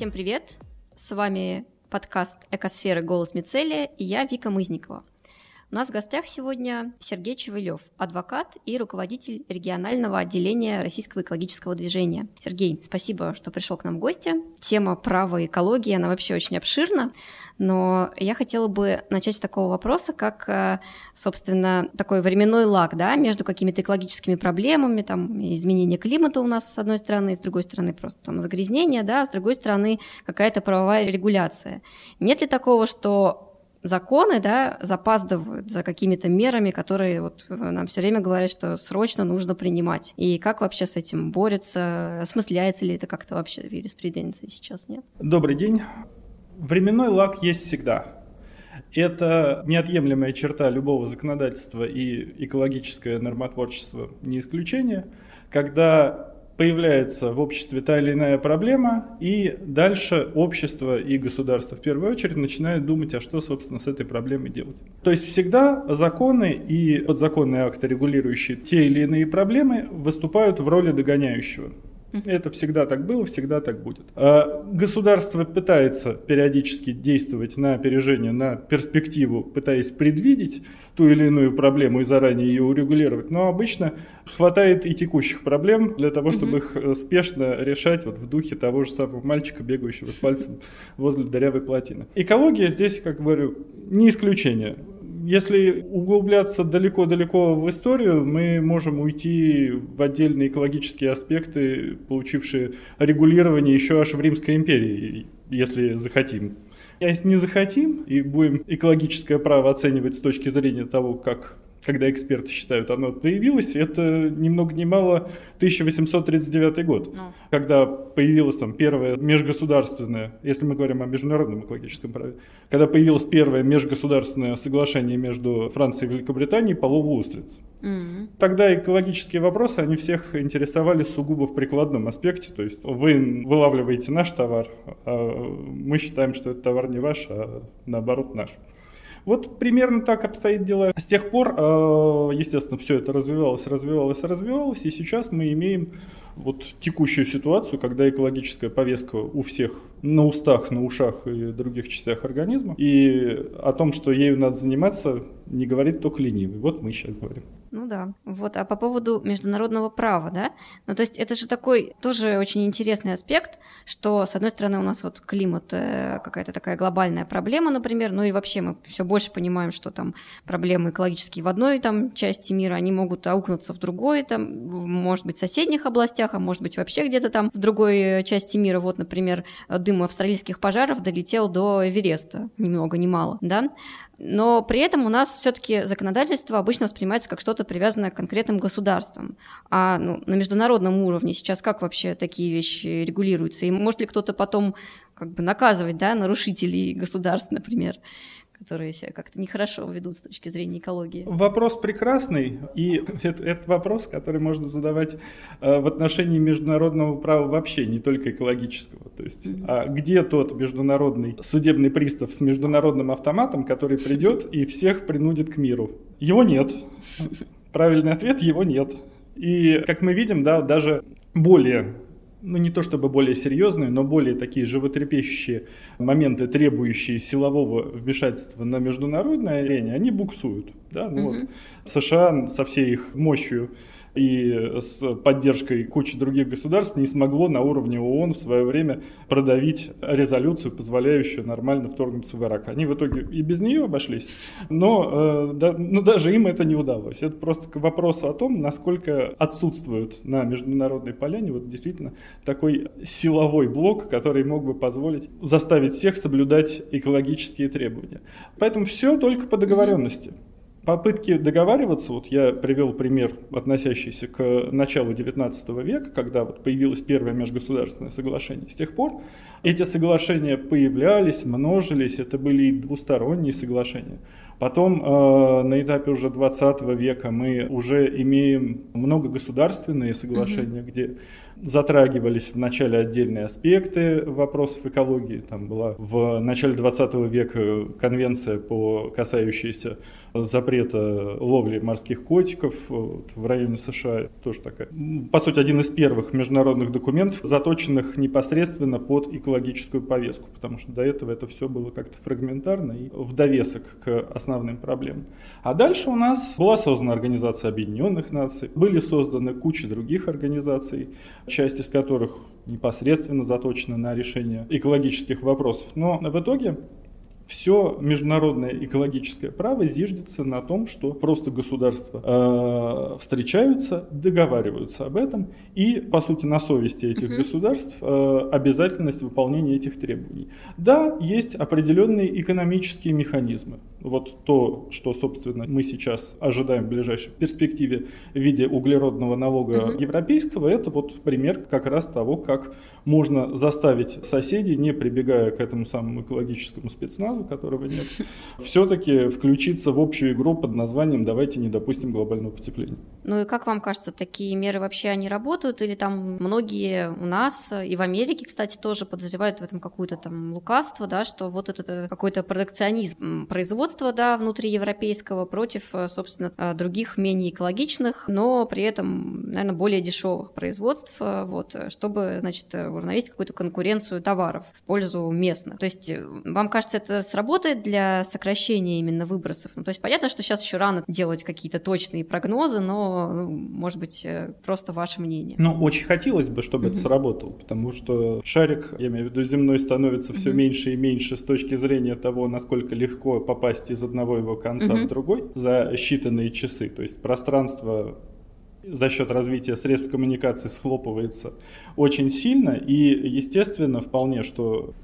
Всем привет! С вами подкаст «Экосферы. Голос Мицелия» и я, Вика Мызникова. У нас в гостях сегодня Сергей Чевылев, адвокат и руководитель регионального отделения Российского экологического движения. Сергей, спасибо, что пришел к нам в гости. Тема права и экологии, она вообще очень обширна, но я хотела бы начать с такого вопроса, как, э, собственно, такой временной лаг, да, между какими-то экологическими проблемами, там, изменение климата у нас с одной стороны, с другой стороны просто там загрязнение, да, с другой стороны какая-то правовая регуляция. Нет ли такого, что законы, да, запаздывают за какими-то мерами, которые вот нам все время говорят, что срочно нужно принимать. И как вообще с этим борется? Осмысляется ли это как-то вообще в юриспруденции сейчас, нет? Добрый день. Временной лак есть всегда. Это неотъемлемая черта любого законодательства и экологическое нормотворчество не исключение, когда появляется в обществе та или иная проблема, и дальше общество и государство в первую очередь начинают думать, а что, собственно, с этой проблемой делать. То есть всегда законы и подзаконные акты, регулирующие те или иные проблемы, выступают в роли догоняющего. Это всегда так было, всегда так будет. А государство пытается периодически действовать на опережение, на перспективу, пытаясь предвидеть ту или иную проблему и заранее ее урегулировать, но обычно хватает и текущих проблем для того, чтобы их э, спешно решать вот в духе того же самого мальчика, бегающего с пальцем возле дырявой плотины. Экология здесь, как говорю, не исключение если углубляться далеко-далеко в историю, мы можем уйти в отдельные экологические аспекты, получившие регулирование еще аж в Римской империи, если захотим. А если не захотим и будем экологическое право оценивать с точки зрения того, как когда эксперты считают, оно появилось, это ни много ни мало 1839 год, ну. когда появилась там первая межгосударственная, если мы говорим о международном экологическом праве, когда появилось первое межгосударственное соглашение между Францией и Великобританией по лову устриц. Mm-hmm. Тогда экологические вопросы, они всех интересовали сугубо в прикладном аспекте, то есть вы вылавливаете наш товар, а мы считаем, что этот товар не ваш, а наоборот наш. Вот примерно так обстоит дело. С тех пор, э, естественно, все это развивалось, развивалось, развивалось, и сейчас мы имеем вот текущую ситуацию, когда экологическая повестка у всех на устах, на ушах и других частях организма, и о том, что ею надо заниматься, не говорит только ленивый. Вот мы сейчас говорим. Ну да. Вот, а по поводу международного права, да? Ну, то есть это же такой тоже очень интересный аспект, что, с одной стороны, у нас вот климат э, какая-то такая глобальная проблема, например, ну и вообще мы все больше понимаем, что там проблемы экологические в одной там части мира, они могут аукнуться в другой, там, может быть, соседних областях, а может быть, вообще где-то там в другой э, части мира. Вот, например, дым австралийских пожаров долетел до Эвереста, ни много ни мало, да? но при этом у нас все-таки законодательство обычно воспринимается как что-то привязанное к конкретным государствам. А ну, на международном уровне сейчас как вообще такие вещи регулируются? И может ли кто-то потом как бы наказывать да, нарушителей государств, например? Которые себя как-то нехорошо ведут с точки зрения экологии? Вопрос прекрасный, и это, это вопрос, который можно задавать э, в отношении международного права вообще, не только экологического. То есть, mm-hmm. а где тот международный судебный пристав с международным автоматом, который придет и всех принудит к миру? Его нет. Правильный ответ – его нет. И, как мы видим, да, даже более ну не то чтобы более серьезные, но более такие животрепещущие моменты, требующие силового вмешательства на международной арене, они буксуют. Да? Ну, угу. вот США со всей их мощью и с поддержкой кучи других государств не смогло на уровне ООН в свое время продавить резолюцию, позволяющую нормально вторгнуться в Ирак. Они в итоге и без нее обошлись, но, э, да, но даже им это не удалось. Это просто к вопросу о том, насколько отсутствует на международной поляне вот действительно такой силовой блок, который мог бы позволить заставить всех соблюдать экологические требования. Поэтому все только по договоренности попытки договариваться, вот я привел пример, относящийся к началу XIX века, когда вот появилось первое межгосударственное соглашение. С тех пор эти соглашения появлялись, множились, это были двусторонние соглашения. Потом э, на этапе уже 20 века мы уже имеем многогосударственные соглашения, mm-hmm. где затрагивались вначале отдельные аспекты вопросов экологии. Там была в начале 20 века конвенция, по касающаяся запрета ловли морских котиков вот, в районе США. Тоже такая, по сути, один из первых международных документов, заточенных непосредственно под экологическую повестку, потому что до этого это все было как-то фрагментарно и в довесок к основным проблемам. А дальше у нас была создана Организация Объединенных Наций, были созданы куча других организаций, часть из которых непосредственно заточена на решение экологических вопросов. Но в итоге все международное экологическое право зиждется на том, что просто государства э, встречаются, договариваются об этом, и, по сути, на совести этих государств э, обязательность выполнения этих требований. Да, есть определенные экономические механизмы. Вот то, что, собственно, мы сейчас ожидаем в ближайшей перспективе в виде углеродного налога европейского, это вот пример как раз того, как можно заставить соседей, не прибегая к этому самому экологическому спецназу, базу, которого нет, все-таки включиться в общую игру под названием «давайте не допустим глобального потепления». Ну и как вам кажется, такие меры вообще они работают? Или там многие у нас и в Америке, кстати, тоже подозревают в этом какое-то там лукавство, да, что вот это какой-то протекционизм производства, да, внутриевропейского против, собственно, других менее экологичных, но при этом, наверное, более дешевых производств, вот, чтобы, значит, уравновесить какую-то конкуренцию товаров в пользу местных. То есть вам кажется, это сработает для сокращения именно выбросов? Ну, то есть понятно, что сейчас еще рано делать какие-то точные прогнозы, но, ну, может быть, э, просто ваше мнение. Ну, очень хотелось бы, чтобы mm-hmm. это сработало, потому что шарик, я имею в виду земной, становится все mm-hmm. меньше и меньше с точки зрения того, насколько легко попасть из одного его конца mm-hmm. в другой за считанные часы. То есть пространство за счет развития средств коммуникации схлопывается очень сильно, и естественно вполне, что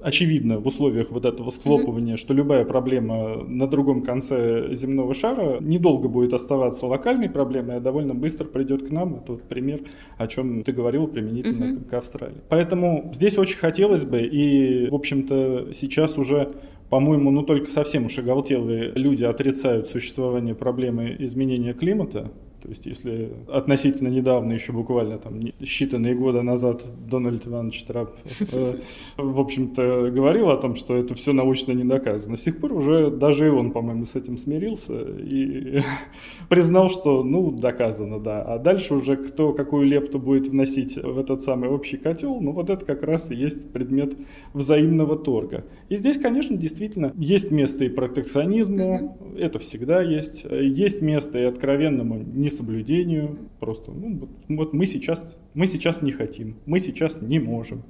очевидно в условиях вот этого схлопывания, mm-hmm. что любая проблема на другом конце земного шара недолго будет оставаться локальной проблемой, а довольно быстро придет к нам. Это вот пример, о чем ты говорил применительно mm-hmm. к Австралии. Поэтому здесь очень хотелось бы, и, в общем-то, сейчас уже по-моему, ну только совсем уж оголтелые люди отрицают существование проблемы изменения климата. То есть, если относительно недавно, еще буквально там считанные годы назад Дональд Иванович Трап, э, в общем-то, говорил о том, что это все научно не доказано. С тех пор уже даже и он, по-моему, с этим смирился и признал, что, ну, доказано, да. А дальше уже кто какую лепту будет вносить в этот самый общий котел, ну, вот это как раз и есть предмет взаимного торга. И здесь, конечно, действительно есть место и протекционизму, это всегда есть. Есть место и откровенному не несоблюдению, просто, ну, вот мы сейчас, мы сейчас не хотим, мы сейчас не можем,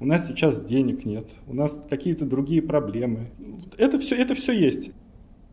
у нас сейчас денег нет, у нас какие-то другие проблемы. Это все, это все есть.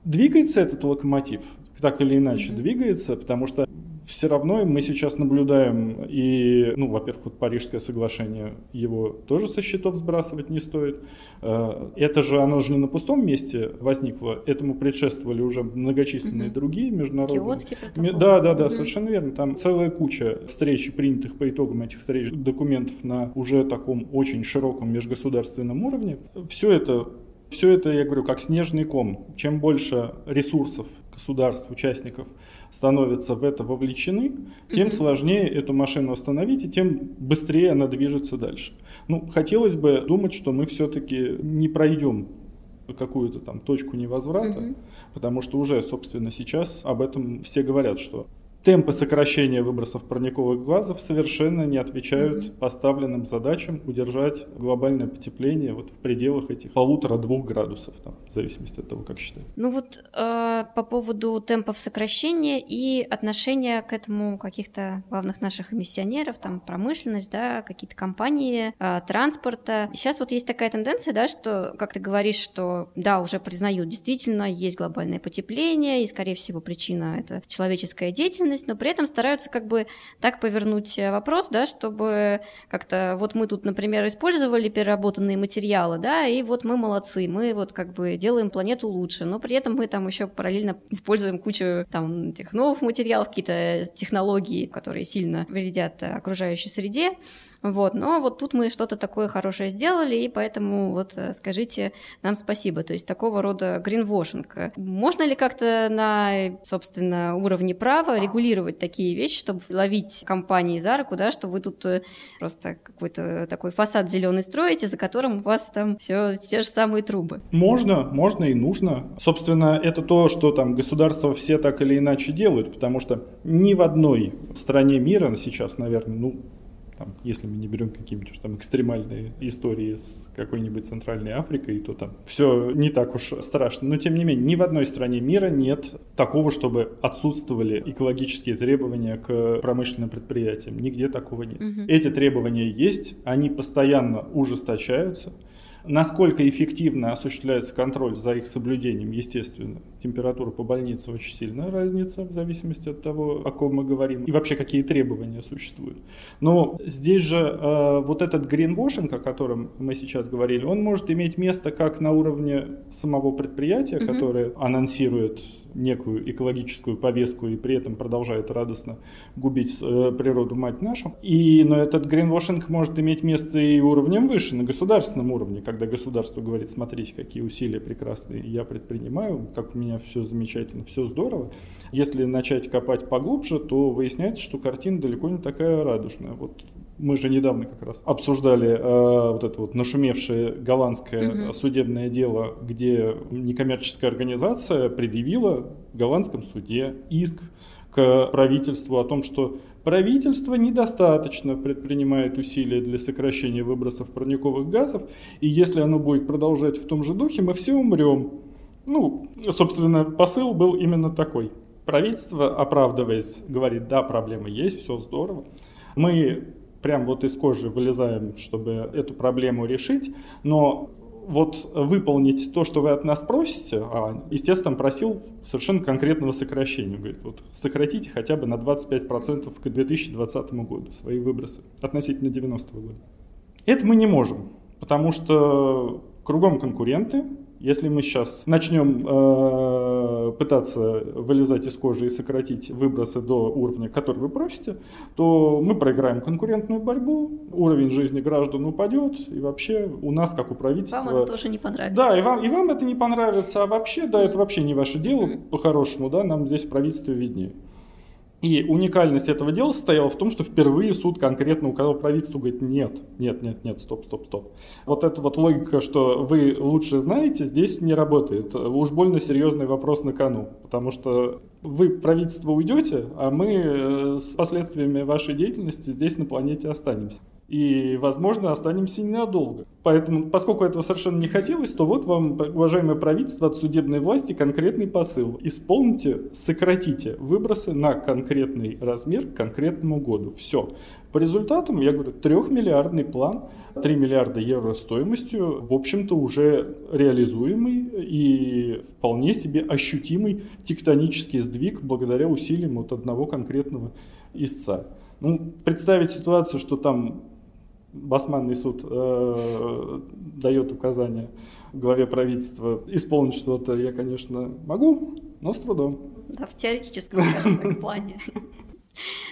Двигается этот локомотив, так или иначе mm-hmm. двигается, потому что все равно мы сейчас наблюдаем и, ну, во-первых, вот Парижское соглашение, его тоже со счетов сбрасывать не стоит. Э, это же, оно же не на пустом месте возникло, этому предшествовали уже многочисленные угу. другие международные. Киотский протокол. Да, да, да, угу. совершенно верно. Там целая куча встреч, принятых по итогам этих встреч, документов на уже таком очень широком межгосударственном уровне. Все это все это, я говорю, как снежный ком. Чем больше ресурсов государств, участников становятся в это вовлечены, тем mm-hmm. сложнее эту машину остановить, и тем быстрее она движется дальше. Ну, хотелось бы думать, что мы все-таки не пройдем какую-то там точку невозврата, mm-hmm. потому что уже, собственно, сейчас об этом все говорят, что темпы сокращения выбросов парниковых газов совершенно не отвечают mm-hmm. поставленным задачам удержать глобальное потепление вот в пределах этих полутора-двух градусов, там, в зависимости от того, как считать. Ну вот э, по поводу темпов сокращения и отношения к этому каких-то главных наших эмиссионеров, там промышленность, да, какие-то компании э, транспорта. Сейчас вот есть такая тенденция, да, что, как ты говоришь, что да, уже признают, действительно есть глобальное потепление, и, скорее всего, причина это человеческая деятельность, деятельность, но при этом стараются как бы так повернуть э, вопрос, да, чтобы как-то вот мы тут, например, использовали переработанные материалы, да, и вот мы молодцы, мы вот как бы делаем планету лучше, но при этом мы там еще параллельно используем кучу там этих новых материалов, какие-то технологии, которые сильно вредят окружающей среде, Вот, но вот тут мы что-то такое хорошее сделали, и поэтому вот э, скажите нам спасибо. То есть такого рода гринвошинг. Можно ли как-то на, собственно, уровне права регулировать такие вещи, чтобы ловить компании за руку, да, что вы тут э, просто какой-то такой фасад зеленый строите, за которым у вас там все те же самые трубы? Можно, можно и нужно. Собственно, это то, что там государства все так или иначе делают, потому что ни в одной стране мира сейчас, наверное, ну, там, если мы не берем какие-нибудь уж там экстремальные истории с какой-нибудь Центральной Африкой, то там все не так уж страшно. Но тем не менее, ни в одной стране мира нет такого, чтобы отсутствовали экологические требования к промышленным предприятиям. Нигде такого нет. Угу. Эти требования есть, они постоянно ужесточаются. Насколько эффективно осуществляется контроль за их соблюдением, естественно, температура по больнице очень сильная разница в зависимости от того, о ком мы говорим, и вообще какие требования существуют. Но здесь же э, вот этот гринвошинг, о котором мы сейчас говорили, он может иметь место как на уровне самого предприятия, угу. которое анонсирует некую экологическую повестку и при этом продолжает радостно губить э, природу мать нашу. И, но этот гринвошинг может иметь место и уровнем выше, на государственном уровне, когда государство говорит, смотрите, какие усилия прекрасные я предпринимаю, как у меня все замечательно, все здорово. Если начать копать поглубже, то выясняется, что картина далеко не такая радужная. Вот мы же недавно как раз обсуждали э, вот это вот нашумевшее голландское угу. судебное дело, где некоммерческая организация предъявила в голландском суде иск к правительству о том, что правительство недостаточно предпринимает усилия для сокращения выбросов парниковых газов, и если оно будет продолжать в том же духе, мы все умрем. Ну, собственно, посыл был именно такой. Правительство, оправдываясь, говорит, да, проблемы есть, все здорово. Мы прям вот из кожи вылезаем, чтобы эту проблему решить, но вот выполнить то, что вы от нас просите, а, естественно, просил совершенно конкретного сокращения. Говорит, вот сократите хотя бы на 25% к 2020 году свои выбросы относительно 90 года. Это мы не можем, потому что кругом конкуренты, если мы сейчас начнем э, пытаться вылезать из кожи и сократить выбросы до уровня, который вы просите, то мы проиграем конкурентную борьбу, уровень жизни граждан упадет, и вообще у нас, как у правительства... Вам это тоже не понравится. Да, и вам, и вам это не понравится, а вообще, да, это вообще не ваше дело, по-хорошему, да, нам здесь в правительстве виднее. И уникальность этого дела состояла в том, что впервые суд конкретно указал правительству, говорит, нет, нет, нет, нет, стоп, стоп, стоп. Вот эта вот логика, что вы лучше знаете, здесь не работает. Уж больно серьезный вопрос на кону, потому что вы, правительство, уйдете, а мы э, с последствиями вашей деятельности здесь на планете останемся и, возможно, останемся ненадолго. Поэтому, поскольку этого совершенно не хотелось, то вот вам, уважаемое правительство, от судебной власти конкретный посыл. Исполните, сократите выбросы на конкретный размер к конкретному году. Все. По результатам, я говорю, трехмиллиардный план, 3 миллиарда евро стоимостью, в общем-то, уже реализуемый и вполне себе ощутимый тектонический сдвиг благодаря усилиям от одного конкретного истца. Ну, представить ситуацию, что там Басманный суд э, дает указание главе правительства исполнить что-то, я, конечно, могу, но с трудом. Да, в теоретическом, скажем так, плане.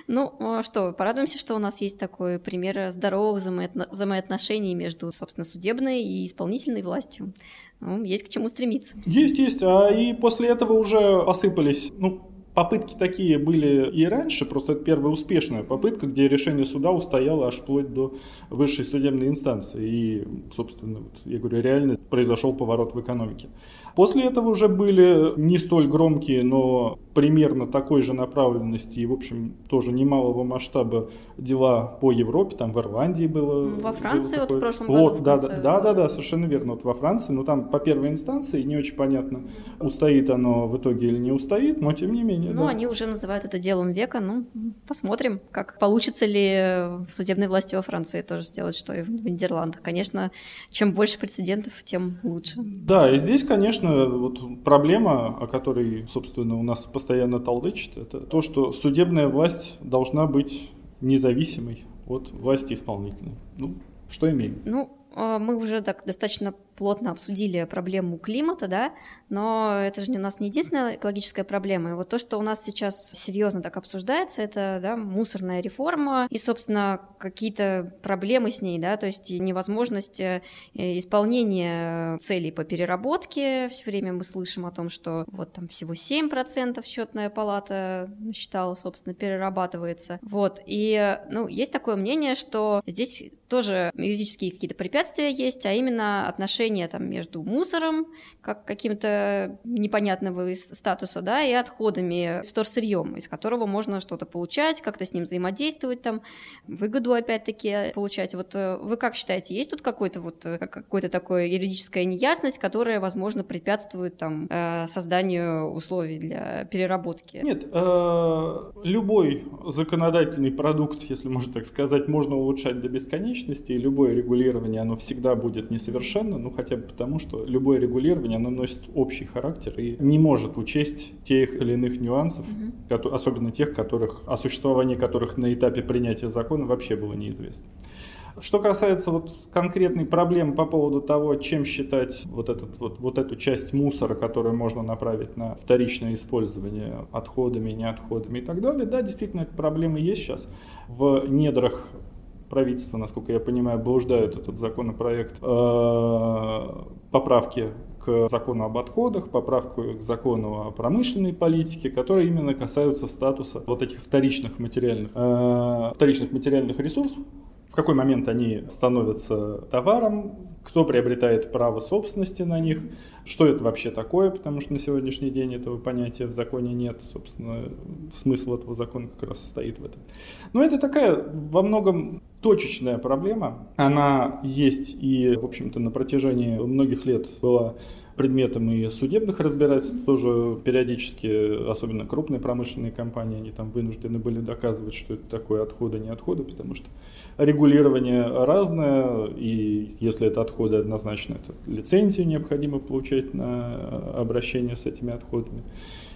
Ну а что, порадуемся, что у нас есть такой пример здоровых взаимоотношений между, собственно, судебной и исполнительной властью. Ну, есть к чему стремиться. Есть, есть. А и после этого уже посыпались, ну, Попытки такие были и раньше, просто это первая успешная попытка, где решение суда устояло аж вплоть до высшей судебной инстанции. И, собственно, вот, я говорю, реально произошел поворот в экономике. После этого уже были не столь громкие, но примерно такой же направленности и, в общем, тоже немалого масштаба дела по Европе, там в Ирландии было. Во Франции вот в прошлом вот, году. Да, да, да, да, да, совершенно верно. Вот во Франции, но там по первой инстанции не очень понятно, устоит оно в итоге или не устоит, но тем не менее. Ну, да. они уже называют это делом века, ну, посмотрим, как получится ли в судебной власти во Франции тоже сделать, что и в Нидерландах. Конечно, чем больше прецедентов, тем лучше. Да, и здесь, конечно, вот проблема, о которой, собственно, у нас постоянно толдычит, это то, что судебная власть должна быть независимой от власти исполнительной. Ну, что имеем? Ну, а, мы уже так достаточно плотно обсудили проблему климата, да, но это же у нас не единственная экологическая проблема. И вот то, что у нас сейчас серьезно так обсуждается, это да, мусорная реформа и, собственно, какие-то проблемы с ней, да, то есть невозможность э, исполнения целей по переработке. Все время мы слышим о том, что вот там всего 7% счетная палата насчитала, собственно, перерабатывается. Вот, и, ну, есть такое мнение, что здесь тоже юридические какие-то препятствия есть, а именно отношения там между мусором, как каким-то непонятного статуса, да, и отходами, вторсырьем, из которого можно что-то получать, как-то с ним взаимодействовать, там, выгоду опять-таки получать. Вот э, вы как считаете, есть тут какой-то вот э, какой-то такой юридическая неясность, которая, возможно, препятствует там э, созданию условий для переработки? Нет, любой законодательный продукт, если можно так сказать, можно улучшать до бесконечности, и любое регулирование, оно всегда будет несовершенно, ну хотя бы потому, что любое регулирование, оно носит общий характер и не может учесть тех или иных нюансов, mm-hmm. особенно тех, которых, о существовании которых на этапе принятия закона вообще было неизвестно. Что касается вот конкретной проблемы по поводу того, чем считать вот, этот, вот, вот эту часть мусора, которую можно направить на вторичное использование отходами, не отходами и так далее, да, действительно, эта проблема есть сейчас. В недрах правительство, насколько я понимаю, блуждают этот законопроект э, поправки к закону об отходах, поправку к закону о промышленной политике, которые именно касаются статуса вот этих вторичных материальных, э, вторичных материальных ресурсов, в какой момент они становятся товаром, кто приобретает право собственности на них, что это вообще такое, потому что на сегодняшний день этого понятия в законе нет, собственно, смысл этого закона как раз состоит в этом. Но это такая во многом точечная проблема, она есть и, в общем-то, на протяжении многих лет была предметом и судебных разбирательств тоже периодически, особенно крупные промышленные компании, они там вынуждены были доказывать, что это такое отходы, не отходы, потому что регулирование разное, и если это отходы однозначно, это лицензию необходимо получать на обращение с этими отходами.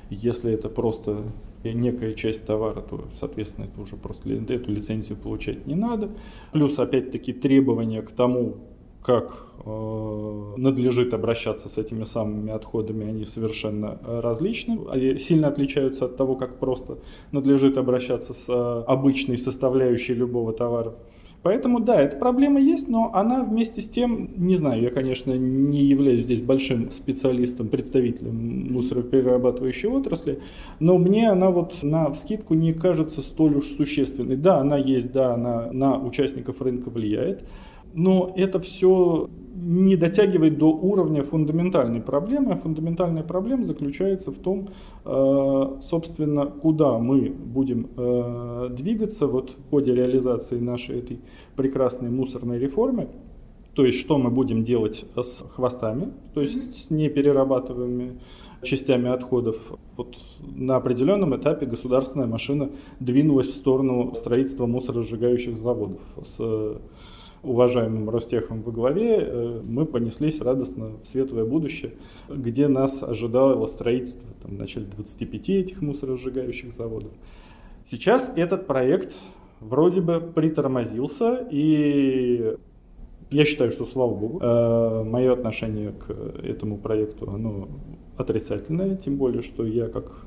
Если это просто некая часть товара, то, соответственно, это уже просто эту лицензию получать не надо. Плюс, опять-таки, требования к тому, как э, надлежит обращаться с этими самыми отходами, они совершенно различны. Они сильно отличаются от того, как просто надлежит обращаться с э, обычной составляющей любого товара. Поэтому да, эта проблема есть, но она вместе с тем, не знаю, я, конечно, не являюсь здесь большим специалистом, представителем мусороперерабатывающей отрасли, но мне она вот на вскидку не кажется столь уж существенной. Да, она есть, да, она на участников рынка влияет, но это все не дотягивает до уровня фундаментальной проблемы. А фундаментальная проблема заключается в том, э, собственно, куда мы будем э, двигаться вот в ходе реализации нашей этой прекрасной мусорной реформы. То есть, что мы будем делать с хвостами, то есть с неперерабатываемыми частями отходов. Вот на определенном этапе государственная машина двинулась в сторону строительства мусоросжигающих заводов с уважаемым Ростехом во главе, э, мы понеслись радостно в светлое будущее, где нас ожидало строительство там, в начале 25 этих мусоросжигающих заводов. Сейчас этот проект вроде бы притормозился, и я считаю, что слава богу, э, мое отношение к этому проекту, оно отрицательное, тем более, что я как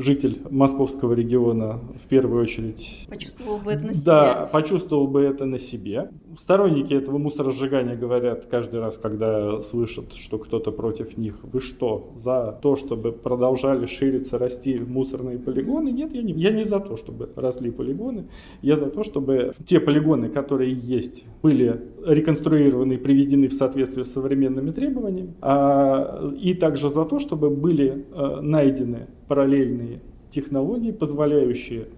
житель московского региона в первую очередь... Почувствовал бы это на себе. Да, почувствовал бы это на себе. Сторонники этого мусоросжигания говорят каждый раз, когда слышат, что кто-то против них, вы что, за то, чтобы продолжали шириться, расти мусорные полигоны? Нет, я не, я не за то, чтобы росли полигоны. Я за то, чтобы те полигоны, которые есть, были реконструированы и приведены в соответствие с современными требованиями. А, и также за то, чтобы были а, найдены параллельные технологии, позволяющие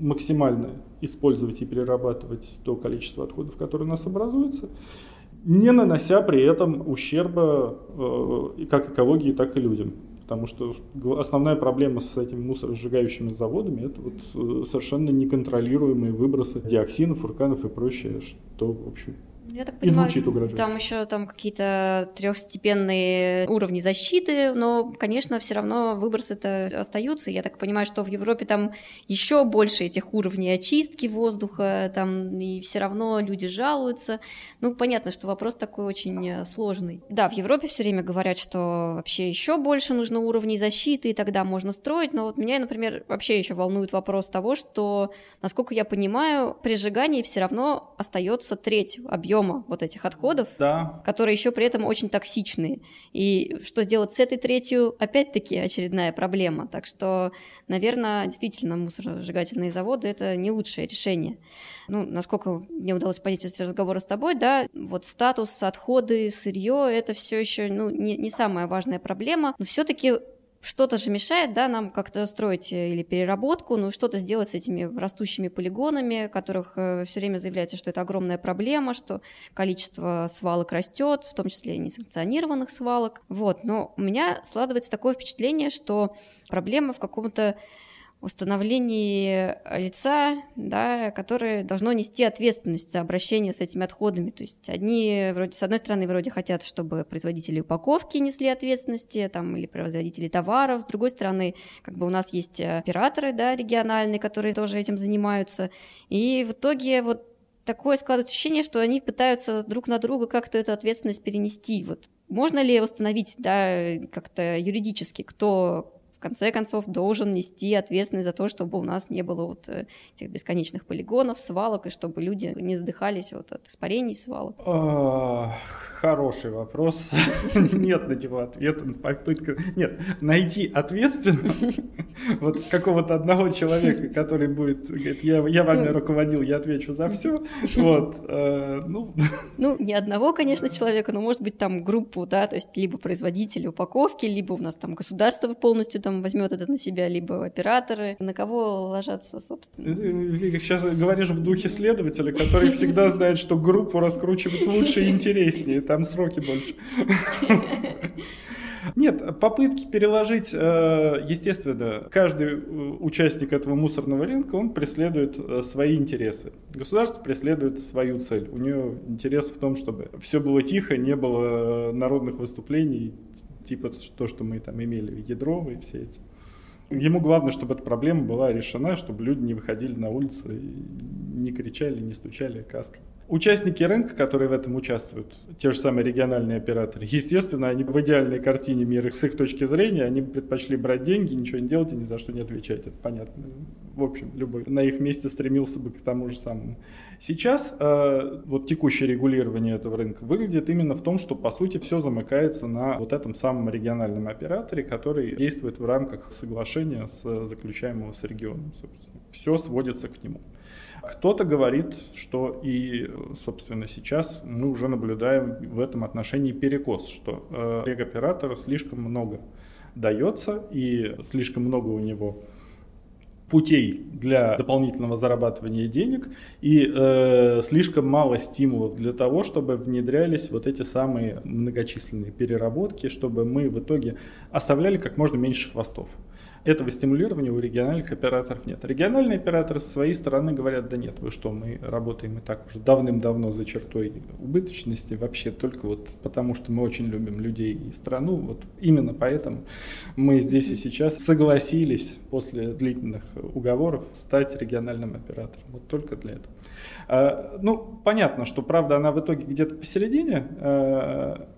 максимально использовать и перерабатывать то количество отходов, которое у нас образуется, не нанося при этом ущерба э, как экологии, так и людям. Потому что основная проблема с этими мусоросжигающими заводами это вот э, совершенно неконтролируемые выбросы диоксинов, фурканов и прочее, что, в общем, Я так и понимаю, звучит угрожающе. Там еще там какие-то трехстепенные уровни защиты, но, конечно, все равно выбросы-то остаются. Я так понимаю, что в Европе там еще больше этих уровней очистки воздуха, там и все равно люди жалуются. Ну, понятно, что вопрос такой очень э, сложный. Да, в Европе все время говорят, что вообще еще больше нужно уровней защиты, и тогда можно строить. Но вот меня, например, вообще еще волнует вопрос того, что, насколько я понимаю, при сжигании все равно остается треть объема вот этих отходов, Да, которые еще при этом очень токсичные. И что сделать с этой третью, опять-таки, очередная проблема. Так что, наверное, действительно, мусоросжигательные заводы – это не лучшее решение. Ну, насколько мне удалось понять из разговора с тобой, да, вот статус, отходы, сырье – это все еще ну, не, не самая важная проблема, но все-таки что-то же мешает, да, нам как-то строить э, или переработку, ну, что-то сделать с этими растущими полигонами, которых э, все время заявляется, что это огромная проблема, что количество свалок растет, в том числе и несанкционированных свалок. Вот, но у меня складывается такое впечатление, что проблема в каком-то установлении лица, да, которое должно нести ответственность за обращение с этими отходами. То есть одни, вроде, с одной стороны, вроде хотят, чтобы производители упаковки несли ответственности, там, или производители товаров, с другой стороны, как бы у нас есть операторы, да, региональные, которые тоже этим занимаются, и в итоге вот такое складывается ощущение, что они пытаются друг на друга как-то эту ответственность перенести. Вот можно ли установить, да, как-то юридически, кто в конце концов должен нести ответственность за то, чтобы у нас не было вот э, этих бесконечных полигонов, свалок, и чтобы люди не задыхались вот от испарений свалок? А, Хороший вопрос. Нет на него ответа. Попытка... Нет, найти ответственного, вот какого-то одного человека, который будет, говорит, я, я вами Ну. руководил, я отвечу за все. Вот, э, ну, Ну, не одного, конечно, человека, но, может быть, там группу, да, то есть либо производители упаковки, либо у нас там государство полностью там возьмет это на себя, либо операторы. На кого ложатся, собственно? Сейчас говоришь в духе следователя, который всегда знает, что группу раскручивать лучше и интереснее, там сроки больше. Нет, попытки переложить, э, естественно, каждый э, участник этого мусорного рынка, он преследует э, свои интересы. Государство преследует свою цель. У нее интерес в том, чтобы все было тихо, не было народных выступлений, типа то, что мы там имели, ядро и все эти. Ему главное, чтобы эта проблема была решена, чтобы люди не выходили на улицы, не кричали, не стучали каской. Участники рынка, которые в этом участвуют, те же самые региональные операторы, естественно, они в идеальной картине мира с их точки зрения, они предпочли брать деньги, ничего не делать и ни за что не отвечать. Это понятно. В общем, любой на их месте стремился бы к тому же самому. Сейчас э, вот текущее регулирование этого рынка выглядит именно в том, что по сути все замыкается на вот этом самом региональном операторе, который действует в рамках соглашения с заключаемого с регионом. Собственно. Все сводится к нему. Кто-то говорит, что и, собственно, сейчас мы уже наблюдаем в этом отношении перекос, что э, регоператору слишком много дается и слишком много у него путей для дополнительного зарабатывания денег и э, слишком мало стимулов для того, чтобы внедрялись вот эти самые многочисленные переработки, чтобы мы в итоге оставляли как можно меньше хвостов. Этого стимулирования у региональных операторов нет. Региональные операторы с своей стороны говорят, да нет, вы что, мы работаем и так уже давным-давно за чертой убыточности, вообще только вот потому, что мы очень любим людей и страну, вот именно поэтому мы здесь и сейчас согласились после длительных уговоров стать региональным оператором. Вот только для этого. А, ну, понятно, что правда она в итоге где-то посередине, а,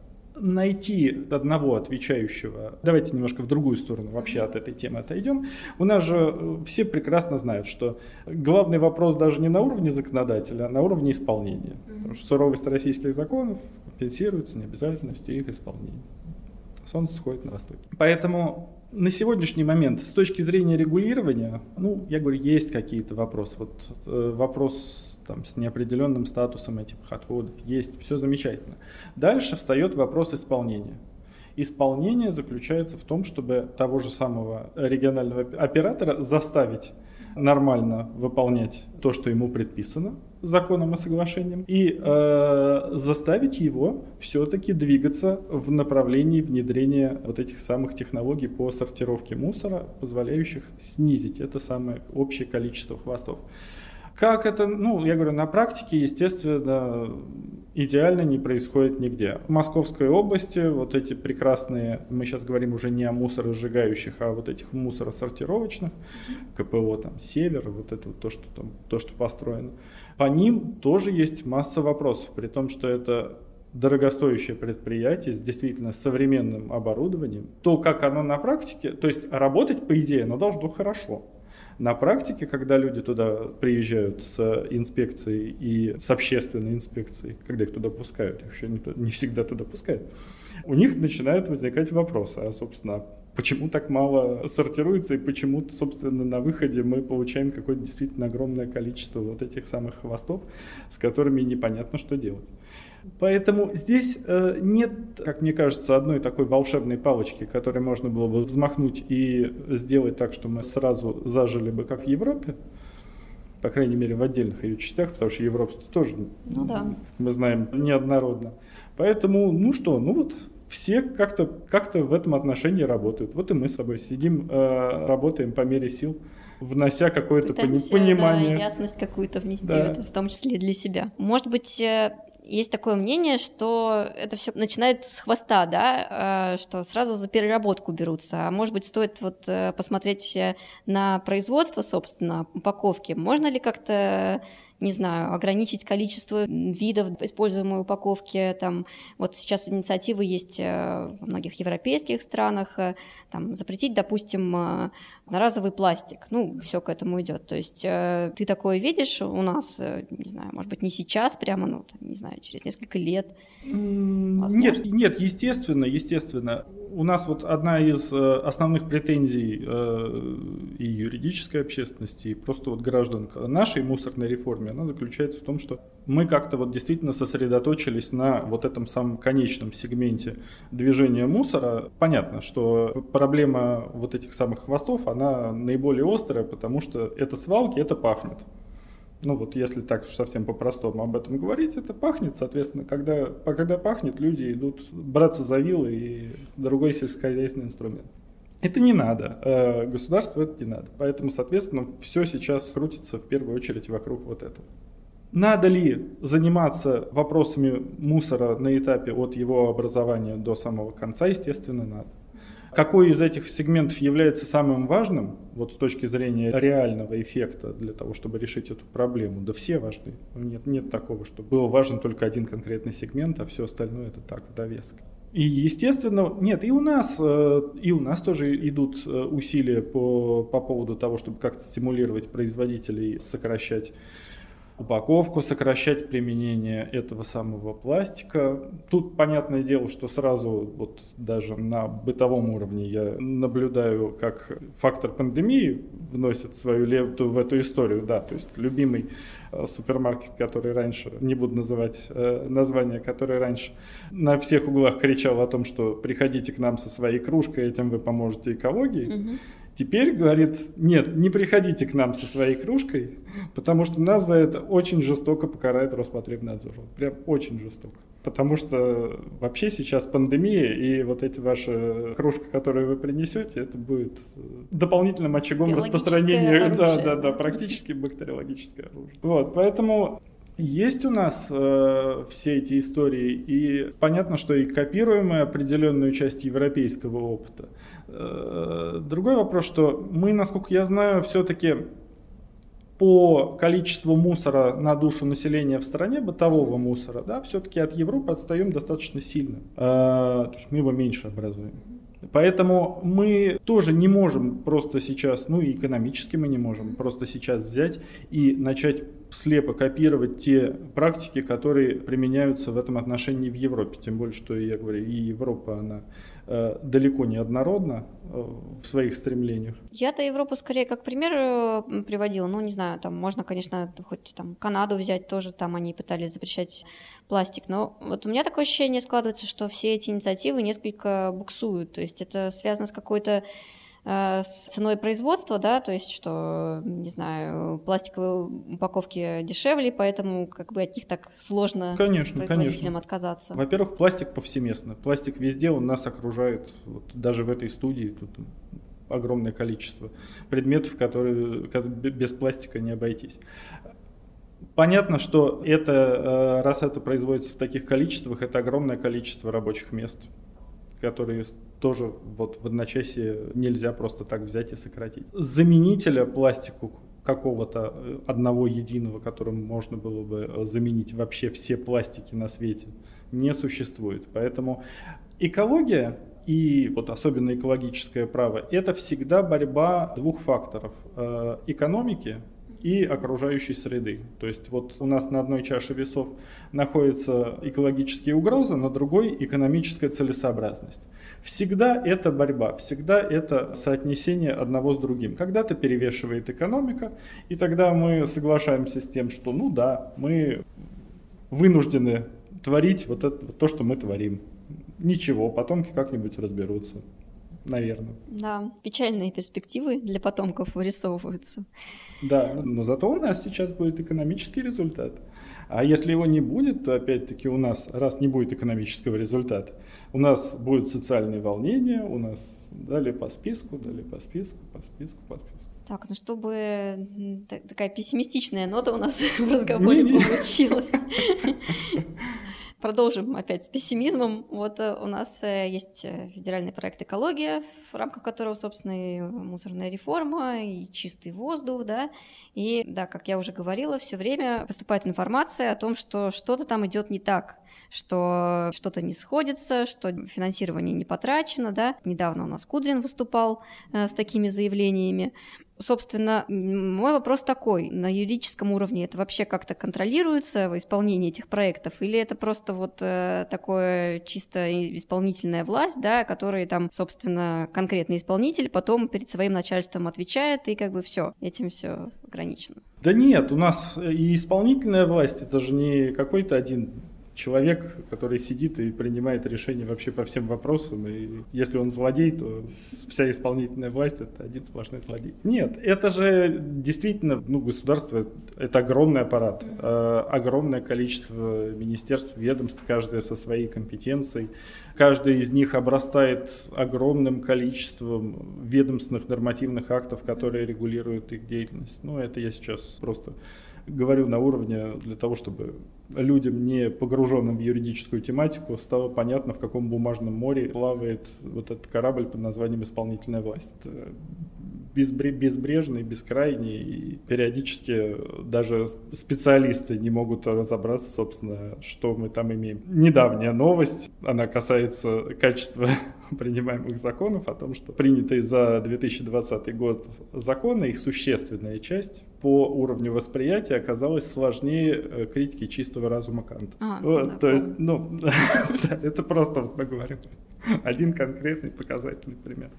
найти одного отвечающего, давайте немножко в другую сторону вообще от этой темы отойдем. У нас же все прекрасно знают, что главный вопрос даже не на уровне законодателя, а на уровне исполнения. Потому что суровость российских законов компенсируется необязательностью их исполнения. Солнце сходит на востоке. Поэтому на сегодняшний момент с точки зрения регулирования, ну, я говорю, есть какие-то вопросы. Вот э, вопрос там, с неопределенным статусом этих отходов есть, все замечательно. Дальше встает вопрос исполнения. Исполнение заключается в том, чтобы того же самого регионального оператора заставить нормально выполнять то, что ему предписано законом и соглашением, и э, заставить его все-таки двигаться в направлении внедрения вот этих самых технологий по сортировке мусора, позволяющих снизить это самое общее количество хвостов. Как это, ну, я говорю, на практике, естественно, идеально не происходит нигде. В Московской области вот эти прекрасные, мы сейчас говорим уже не о мусоросжигающих, а вот этих мусоросортировочных, КПО, там, Север, вот это вот то, что там, то, что построено. По ним тоже есть масса вопросов, при том, что это дорогостоящее предприятие с действительно современным оборудованием. То, как оно на практике, то есть работать, по идее, оно должно хорошо. На практике, когда люди туда приезжают с инспекцией и с общественной инспекцией, когда их туда пускают, их еще не, не всегда туда пускают, у них начинают возникать вопросы, а, собственно, почему так мало сортируется и почему, собственно, на выходе мы получаем какое-то действительно огромное количество вот этих самых хвостов, с которыми непонятно, что делать. Поэтому здесь э, нет, как мне кажется, одной такой волшебной палочки, которой можно было бы взмахнуть и сделать так, что мы сразу зажили бы, как в Европе. По крайней мере, в отдельных ее частях, потому что Европа тоже, ну, да. мы знаем, неоднородно. Поэтому, ну что, ну вот все как-то как в этом отношении работают. Вот и мы с тобой сидим, э, работаем по мере сил, внося какое-то понимание. Да, ясность какую-то внести да. в это, в том числе и для себя. Может быть, э, есть такое мнение, что это все начинает с хвоста, да, э, что сразу за переработку берутся. А может быть, стоит вот э, посмотреть э, на производство, собственно, упаковки. Можно ли как-то не знаю, ограничить количество видов используемой упаковки. Там, вот сейчас инициативы есть э, во многих европейских странах, э, там, запретить, допустим, э, одноразовый пластик. Ну, все к этому идет. То есть ты такое видишь у нас, не знаю, может быть, не сейчас прямо, ну, там, не знаю, через несколько лет? Возможно. Нет, нет, естественно, естественно. У нас вот одна из основных претензий и юридической общественности, и просто вот граждан нашей мусорной реформе, она заключается в том, что мы как-то вот действительно сосредоточились на вот этом самом конечном сегменте движения мусора. Понятно, что проблема вот этих самых хвостов, она наиболее острая, потому что это свалки, это пахнет. Ну вот если так совсем по-простому об этом говорить, это пахнет, соответственно, когда, когда пахнет, люди идут браться за вилы и другой сельскохозяйственный инструмент. Это не надо. Э, государству это не надо. Поэтому, соответственно, все сейчас крутится в первую очередь вокруг вот этого. Надо ли заниматься вопросами мусора на этапе от его образования до самого конца? Естественно, надо. Какой из этих сегментов является самым важным, вот с точки зрения реального эффекта для того, чтобы решить эту проблему? Да все важны. Нет, нет такого, что был важен только один конкретный сегмент, а все остальное это так, в довесок. И, естественно, нет, и у нас, э, и у нас тоже идут э, усилия по, по поводу того, чтобы как-то стимулировать производителей сокращать упаковку, сокращать применение этого самого пластика. Тут понятное дело, что сразу вот даже на бытовом уровне я наблюдаю, как фактор пандемии вносит свою лепту в эту историю. Да, то есть любимый э, супермаркет, который раньше, не буду называть э, название, который раньше на всех углах кричал о том, что приходите к нам со своей кружкой, этим вы поможете экологии. Угу Теперь говорит, нет, не приходите к нам со своей кружкой, потому что нас за это очень жестоко покарает Роспотребнадзор. Прям очень жестоко. Потому что вообще сейчас пандемия, и вот эти ваши кружки, которые вы принесете, это будет дополнительным очагом распространения. Оружие. Да, да, да, практически бактериологическое оружие. Вот, поэтому есть у нас э, все эти истории, и понятно, что и копируем мы определенную часть европейского опыта. Э, другой вопрос, что мы, насколько я знаю, все-таки по количеству мусора на душу населения в стране, бытового мусора, да, все-таки от Европы отстаем достаточно сильно. Э, то есть мы его меньше образуем. Поэтому мы тоже не можем просто сейчас, ну и экономически мы не можем просто сейчас взять и начать слепо копировать те практики, которые применяются в этом отношении в Европе. Тем более, что я говорю, и Европа, она Э, далеко не однородна э, в своих стремлениях. Я-то Европу скорее как пример э, приводила. Ну, не знаю, там можно, конечно, хоть там Канаду взять, тоже там они пытались запрещать пластик. Но вот у меня такое ощущение складывается, что все эти инициативы несколько буксуют. То есть это связано с какой-то с ценой производства, да, то есть, что, не знаю, пластиковые упаковки дешевле, поэтому как бы от них так сложно конечно, производителям конечно. отказаться. Во-первых, пластик повсеместно. Пластик везде, он нас окружает, вот даже в этой студии тут огромное количество предметов, которые без пластика не обойтись. Понятно, что это, э, раз это производится в таких количествах, это огромное количество рабочих мест, которые тоже вот в одночасье нельзя просто так взять и сократить. Заменителя пластику какого-то э, одного единого, которым можно было бы э, заменить вообще все пластики на свете, не существует. Поэтому экология и вот особенно экологическое право, это всегда борьба двух факторов. Экономики и окружающей среды. То есть вот у нас на одной чаше весов находятся экологические угрозы, на другой экономическая целесообразность. Всегда это борьба, всегда это соотнесение одного с другим. Когда-то перевешивает экономика, и тогда мы соглашаемся с тем, что ну да, мы вынуждены творить вот это, то, что мы творим. Ничего, потомки как-нибудь разберутся наверное. Да, печальные перспективы для потомков вырисовываются. Да, но зато у нас сейчас будет экономический результат. А если его не будет, то опять-таки у нас, раз не будет экономического результата, у нас будут социальные волнения, у нас дали по списку, дали по списку, по списку, по списку. Так, ну чтобы такая пессимистичная нота у нас в разговоре не, не. получилась. Продолжим опять с пессимизмом. Вот э, у нас э, есть э, федеральный проект «Экология», в рамках которого, собственно, и мусорная реформа, и чистый воздух, да. И, да, как я уже говорила, все время поступает информация о том, что что-то там идет не так, что что-то не сходится, что финансирование не потрачено, да. Недавно у нас Кудрин выступал с такими заявлениями. Собственно, мой вопрос такой, на юридическом уровне это вообще как-то контролируется в исполнении этих проектов, или это просто вот э, такое чисто исполнительная власть, да, который там, собственно, конкретный исполнитель потом перед своим начальством отвечает, и как бы все, этим все ограничено. Да нет, у нас и исполнительная власть, это же не какой-то один человек, который сидит и принимает решения вообще по всем вопросам. И если он злодей, то вся исполнительная власть это один сплошной злодей. Нет, это же действительно, ну, государство это огромный аппарат, э, огромное количество министерств, ведомств, каждое со своей компетенцией. Каждый из них обрастает огромным количеством ведомственных нормативных актов, которые регулируют их деятельность. Ну, это я сейчас просто говорю на уровне для того, чтобы людям, не погруженным в юридическую тематику, стало понятно, в каком бумажном море плавает вот этот корабль под названием «Исполнительная власть». Это безбрежный, бескрайний, и периодически даже специалисты не могут разобраться, собственно, что мы там имеем. Недавняя новость, она касается качества принимаемых законов, о том, что принятые за 2020 год законы, их существенная часть по уровню восприятия оказалась сложнее э, критики чистого разума Канта. А, вот, да, то есть, ну, это просто вот мы говорим один конкретный показательный пример.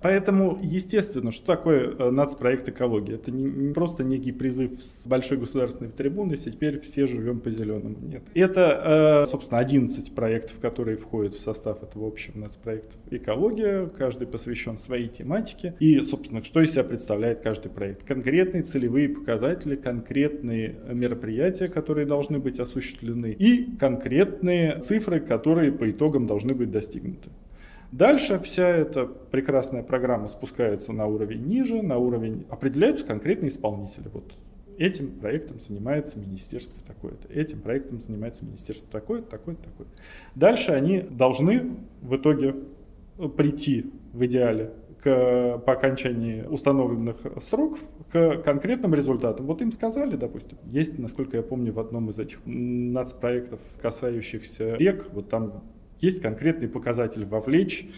Поэтому, естественно, что такое э, нацпроект экологии? Это не, просто некий призыв с большой государственной трибуны, теперь все живем по зеленому. Нет. Это, э, собственно, 11 проектов, которые входят в состав этого общего нацпроекта экология. Каждый посвящен своей тематике. И, собственно, что из себя представляет каждый проект? Конкретные целевые показатели, конкретные мероприятия, которые должны быть осуществлены, и конкретные цифры, которые по итогам должны быть достигнуты. Дальше вся эта прекрасная программа спускается на уровень ниже, на уровень определяются конкретные исполнители. Вот этим проектом занимается министерство такое-то, этим проектом занимается министерство такое-то, такое-то, такое. Дальше они должны в итоге прийти в идеале к, по окончании установленных сроков к конкретным результатам. Вот им сказали, допустим, есть, насколько я помню, в одном из этих нацпроектов, касающихся рек, вот там есть конкретный показатель вовлечь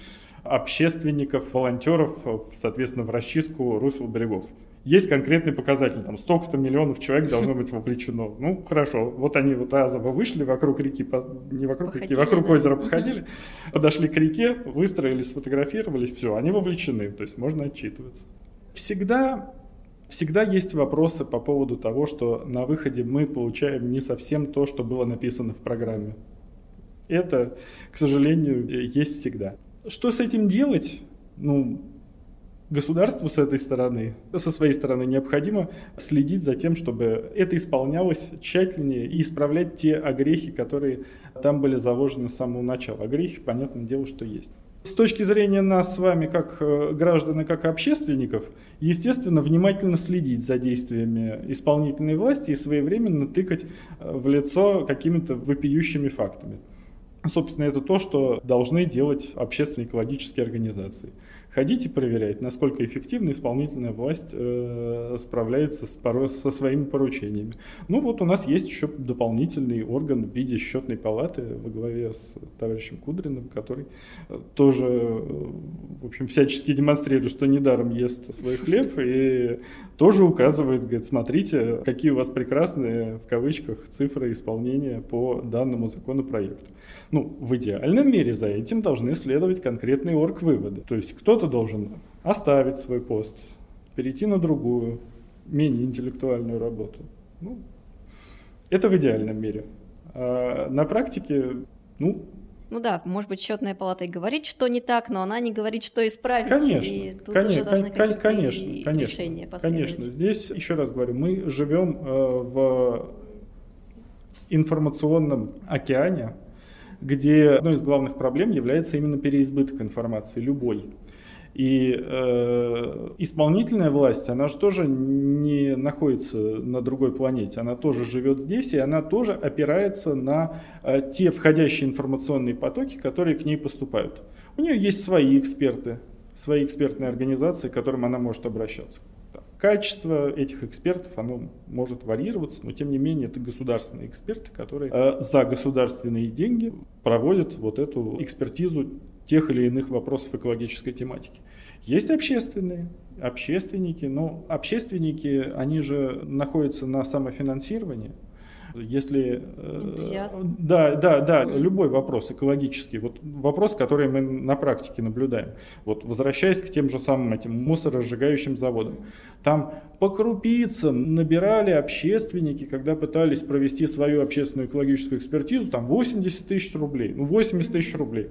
общественников, волонтеров, соответственно, в расчистку русел берегов. Есть конкретный показатель, там столько-то миллионов человек должно быть вовлечено. Ну, хорошо, вот они вот разово вышли вокруг реки, не вокруг походили, реки, вокруг да? озера походили, подошли к реке, выстроились, сфотографировались, все, они вовлечены, то есть можно отчитываться. Всегда Всегда есть вопросы по поводу того, что на выходе мы получаем не совсем то, что было написано в программе. Это, к сожалению, есть всегда. Что с этим делать? Ну, государству с этой стороны, со своей стороны необходимо следить за тем, чтобы это исполнялось тщательнее и исправлять те огрехи, которые там были заложены с самого начала. Огрехи, понятное дело, что есть. С точки зрения нас с вами, как э, граждан и как общественников, естественно, внимательно следить за действиями исполнительной власти и своевременно тыкать э, в лицо какими-то вопиющими фактами. Собственно, это то, что должны делать общественные экологические организации. Ходите проверять, насколько эффективно исполнительная власть э, справляется с, со своими поручениями. Ну вот у нас есть еще дополнительный орган в виде счетной палаты во главе с товарищем Кудриным, который э, тоже, э, в общем, всячески демонстрирует, что недаром ест свой хлеб и тоже указывает, говорит, смотрите, какие у вас прекрасные, в кавычках, цифры исполнения по данному законопроекту. Ну, в идеальном мире за этим должны следовать конкретные орг-выводы. То есть кто-то должен оставить свой пост, перейти на другую, менее интеллектуальную работу. Ну, это в идеальном мире. А на практике, ну, ну да, может быть, счетная палата и говорит, что не так, но она не говорит, что исправить. Конечно, и тут конечно, уже должны кон- конечно, конечно, решения Конечно, здесь, еще раз говорю, мы живем э, в информационном океане, где одной из главных проблем является именно переизбыток информации, любой. И э, исполнительная власть, она же тоже не находится на другой планете, она тоже живет здесь, и она тоже опирается на э, те входящие информационные потоки, которые к ней поступают. У нее есть свои эксперты, свои экспертные организации, к которым она может обращаться. Качество этих экспертов, оно может варьироваться, но тем не менее это государственные эксперты, которые э, за государственные деньги проводят вот эту экспертизу тех или иных вопросов экологической тематики. Есть общественные, общественники, но общественники, они же находятся на самофинансировании, если... Э. Да, да, да, любой вопрос экологический, вот вопрос, который мы на практике наблюдаем. Вот возвращаясь к тем же самым этим мусоросжигающим заводам. Там по крупицам набирали общественники, когда пытались провести свою общественную экологическую экспертизу, там 80 тысяч рублей. Ну, 80 тысяч рублей.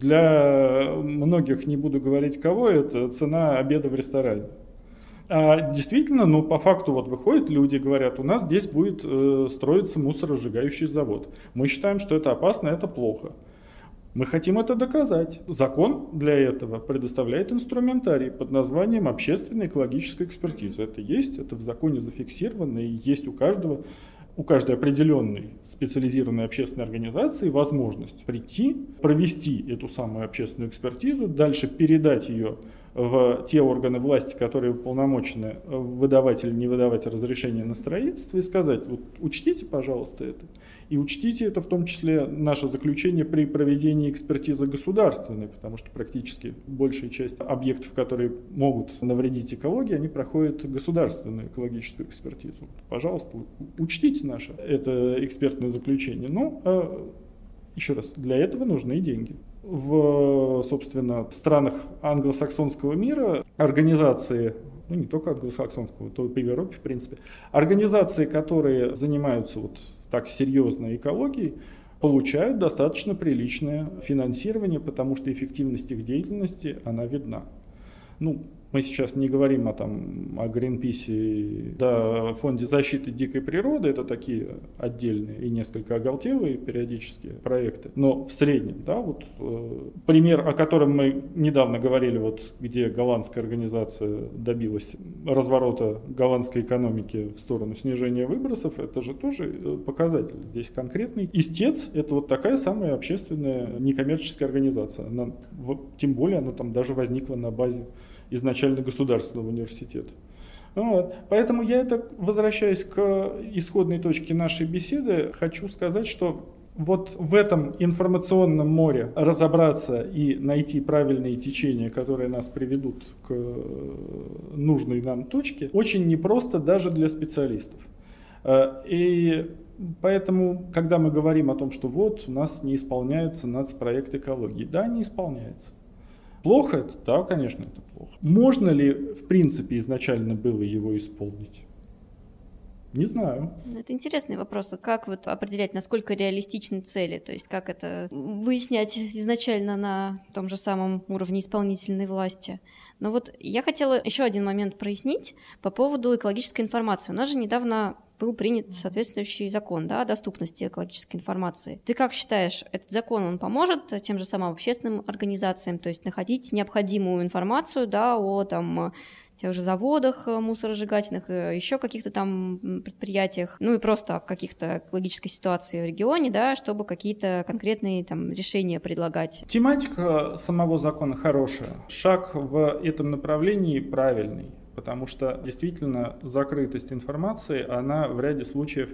Для многих, не буду говорить кого, это цена обеда в ресторане. А действительно, ну, по факту вот выходят люди, говорят, у нас здесь будет э, строиться мусоросжигающий завод. Мы считаем, что это опасно, это плохо. Мы хотим это доказать. Закон для этого предоставляет инструментарий под названием общественная экологическая экспертиза. Это есть, это в законе зафиксировано и есть у каждого у каждой определенной специализированной общественной организации возможность прийти, провести эту самую общественную экспертизу, дальше передать ее в те органы власти, которые уполномочены выдавать или не выдавать разрешение на строительство, и сказать, вот учтите, пожалуйста, это. И учтите это в том числе наше заключение при проведении экспертизы государственной, потому что практически большая часть объектов, которые могут навредить экологии, они проходят государственную экологическую экспертизу. Пожалуйста, учтите наше это экспертное заключение. Ну, а еще раз, для этого нужны деньги в, собственно, странах англосаксонского мира организации, ну не только англосаксонского, то и по Европе, в принципе, организации, которые занимаются вот так серьезно экологией, получают достаточно приличное финансирование, потому что эффективность их деятельности, она видна. Ну, мы сейчас не говорим о, там, о Гринписе, да, Фонде защиты дикой природы, это такие отдельные и несколько оголтелые периодические проекты. Но в среднем, да, вот э, пример, о котором мы недавно говорили, вот где голландская организация добилась разворота голландской экономики в сторону снижения выбросов, это же тоже э, показатель. Здесь конкретный. Истец – это вот такая самая общественная некоммерческая организация. Она, тем более она там даже возникла на базе изначально государственного университета. Вот. Поэтому я это, возвращаясь к исходной точке нашей беседы, хочу сказать, что вот в этом информационном море разобраться и найти правильные течения, которые нас приведут к нужной нам точке, очень непросто даже для специалистов. Э, и поэтому, когда мы говорим о том, что вот у нас не исполняется нацпроект экологии, да, не исполняется. Плохо это? Да, конечно, это плохо. Можно ли, в принципе, изначально было его исполнить? Не знаю. Ну, это интересный вопрос. Как вот определять, насколько реалистичны цели? То есть как это выяснять изначально на том же самом уровне исполнительной власти? Но вот я хотела еще один момент прояснить по поводу экологической информации. У нас же недавно был принят соответствующий закон да, о доступности экологической информации. Ты как считаешь, этот закон он поможет тем же самым общественным организациям, то есть находить необходимую информацию да, о там, тех же заводах э, мусоросжигательных, э, еще каких-то там предприятиях, ну и просто в каких-то экологической ситуации в регионе, да, чтобы какие-то конкретные там решения предлагать. Тематика самого закона хорошая. Шаг в этом направлении правильный, потому что действительно закрытость информации, она в ряде случаев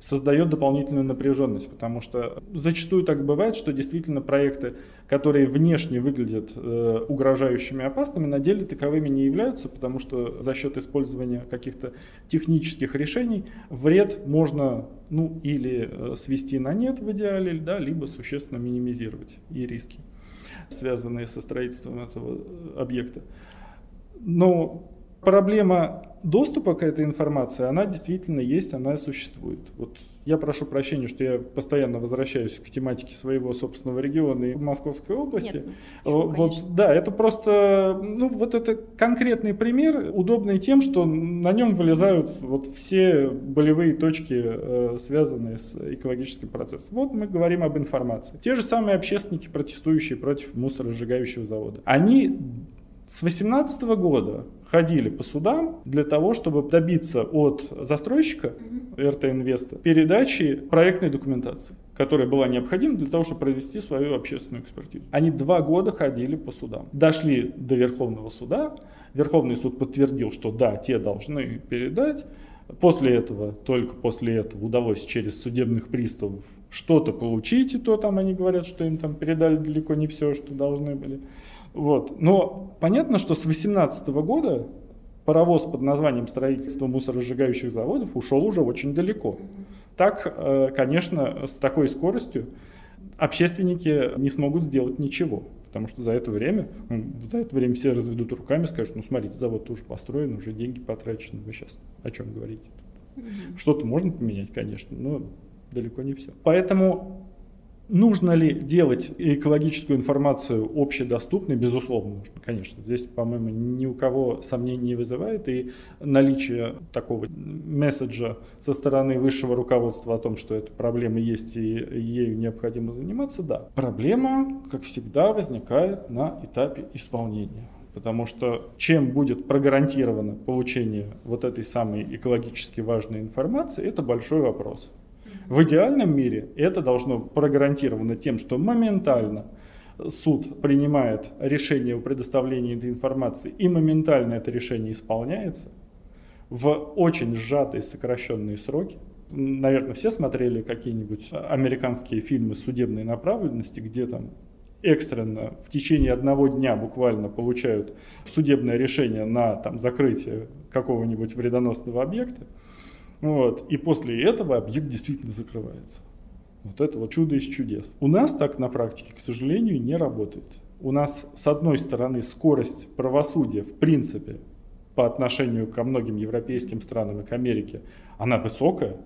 создает дополнительную напряженность, потому что зачастую так бывает, что действительно проекты, которые внешне выглядят э, угрожающими опасными, на деле таковыми не являются, потому что за счет использования каких-то технических решений вред можно ну, или э, свести на нет в идеале, да, либо существенно минимизировать и риски, связанные со строительством этого э, объекта. Но проблема доступа к этой информации, она действительно есть, она существует. Вот я прошу прощения, что я постоянно возвращаюсь к тематике своего собственного региона и Московской области. Нет, почему, вот, да, это просто, ну, вот это конкретный пример, удобный тем, что на нем вылезают вот все болевые точки, э, связанные с экологическим процессом. Вот мы говорим об информации. Те же самые общественники, протестующие против мусоросжигающего завода. Они с 2018 года ходили по судам для того, чтобы добиться от застройщика РТ Инвеста передачи проектной документации, которая была необходима для того, чтобы провести свою общественную экспертизу. Они два года ходили по судам. Дошли до Верховного суда. Верховный суд подтвердил, что да, те должны передать. После этого, только после этого удалось через судебных приставов что-то получить, и то там они говорят, что им там передали далеко не все, что должны были. Вот. Но понятно, что с 2018 года паровоз под названием строительство мусоросжигающих заводов ушел уже очень далеко. Так, э, конечно, с такой скоростью общественники не смогут сделать ничего. Потому что за это время, ну, за это время все разведут руками, скажут, ну смотрите, завод уже построен, уже деньги потрачены, вы сейчас о чем говорите? Что-то можно поменять, конечно, но далеко не все. Поэтому Нужно ли делать экологическую информацию общедоступной? Безусловно, нужно, конечно. Здесь, по-моему, ни у кого сомнений не вызывает. И наличие такого месседжа со стороны высшего руководства о том, что эта проблема есть и ею необходимо заниматься, да. Проблема, как всегда, возникает на этапе исполнения. Потому что чем будет прогарантировано получение вот этой самой экологически важной информации, это большой вопрос. В идеальном мире это должно прогарантировано тем, что моментально суд принимает решение о предоставлении этой информации и моментально это решение исполняется в очень сжатые сокращенные сроки. Наверное, все смотрели какие-нибудь американские фильмы судебной направленности, где там экстренно в течение одного дня буквально получают судебное решение на там, закрытие какого-нибудь вредоносного объекта. Вот. И после этого объект действительно закрывается. Вот это вот чудо из чудес. У нас так на практике, к сожалению, не работает. У нас, с одной стороны, скорость правосудия, в принципе, по отношению ко многим европейским странам и к Америке, она высокая.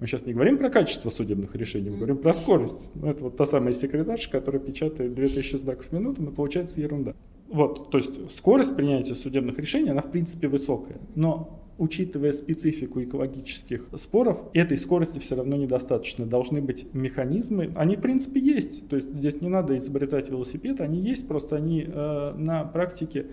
Мы сейчас не говорим про качество судебных решений, мы говорим про скорость. Ну, это вот та самая секретарша, которая печатает 2000 знаков в минуту, но получается ерунда. Вот, то есть скорость принятия судебных решений, она в принципе высокая. Но учитывая специфику экологических споров, этой скорости все равно недостаточно. Должны быть механизмы. Они, в принципе, есть. То есть здесь не надо изобретать велосипед, они есть, просто они э, на практике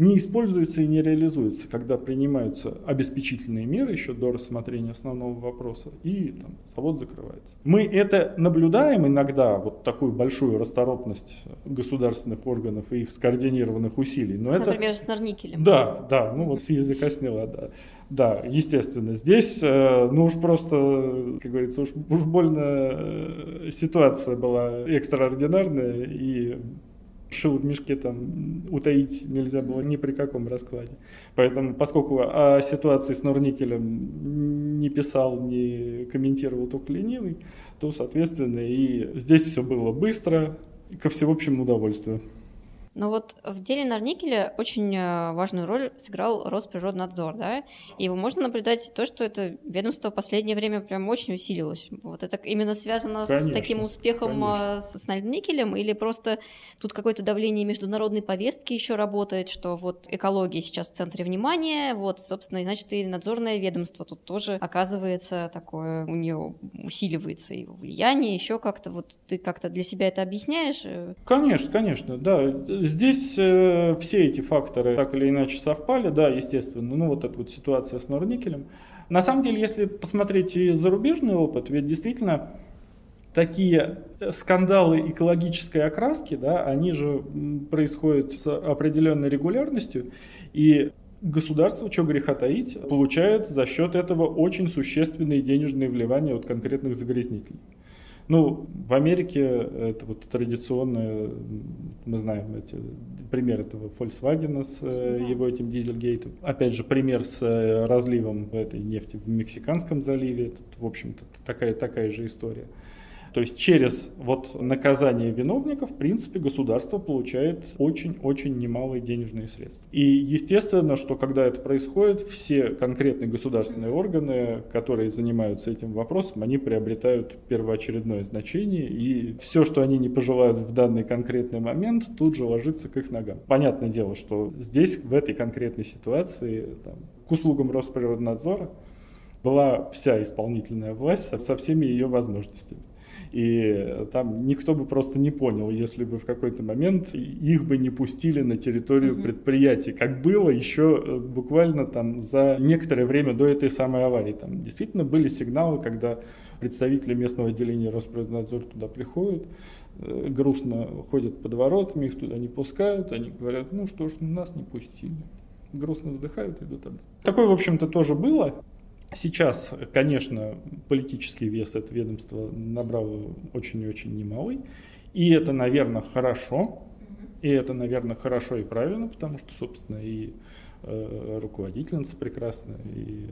не используются и не реализуются, когда принимаются обеспечительные меры еще до рассмотрения основного вопроса, и там, завод закрывается. Мы это наблюдаем иногда, вот такую большую расторопность государственных органов и их скоординированных усилий. Но Например, это... с Норникелем. Да, да, ну вот с языка сняла, да. Да, естественно. Здесь, э, ну уж просто, как говорится, уж, уж больно э, ситуация была экстраординарная, и шил в мешке там утаить нельзя было ни при каком раскладе. Поэтому, поскольку о ситуации с Норникелем не писал, не комментировал только ленивый, то, соответственно, и здесь все было быстро ко всеобщему удовольствию. Но вот в деле Норникеля очень э, важную роль сыграл Росприроднадзор, да? И его можно наблюдать то, что это ведомство в последнее время прям очень усилилось. Вот это именно связано конечно, с таким успехом э, конечно. с Норникелем или просто тут какое-то давление международной повестки еще работает, что вот экология сейчас в центре внимания, вот, собственно, и значит, и надзорное ведомство тут тоже оказывается такое, у нее усиливается его влияние, еще как-то, вот ты как-то для себя это объясняешь? Конечно, конечно, да. Здесь э, все эти факторы так или иначе совпали, да, естественно, ну вот эта вот ситуация с Норникелем. На самом деле, если посмотреть и зарубежный опыт, ведь действительно такие скандалы экологической окраски, да, они же происходят с определенной регулярностью, и государство, что греха таить, получает за счет этого очень существенные денежные вливания от конкретных загрязнителей. Ну, в Америке это вот традиционно, мы знаем эти, пример этого Volkswagen с э, да. его этим дизельгейтом. Опять же, пример с э, разливом этой нефти в Мексиканском заливе. Это, в общем-то, такая, такая же история. То есть через вот наказание виновников, в принципе, государство получает очень-очень немалые денежные средства. И естественно, что когда это происходит, все конкретные государственные органы, которые занимаются этим вопросом, они приобретают первоочередное значение, и все, что они не пожелают в данный конкретный момент, тут же ложится к их ногам. Понятное дело, что здесь, в этой конкретной ситуации, там, к услугам Росприроднадзора была вся исполнительная власть со всеми ее возможностями. И там никто бы просто не понял, если бы в какой-то момент их бы не пустили на территорию mm-hmm. предприятий, как было еще э, буквально там за некоторое время до этой самой аварии. Там действительно были сигналы, когда представители местного отделения Росприроднадзора туда приходят, э, грустно ходят под воротами, их туда не пускают, они говорят, ну что ж, нас не пустили. Грустно вздыхают, идут обратно. Такое, в общем-то, тоже было. Сейчас, конечно, политический вес этого ведомства набрал очень и очень немалый. И это, наверное, хорошо. И это, наверное, хорошо и правильно, потому что, собственно, и э, руководительница прекрасная, и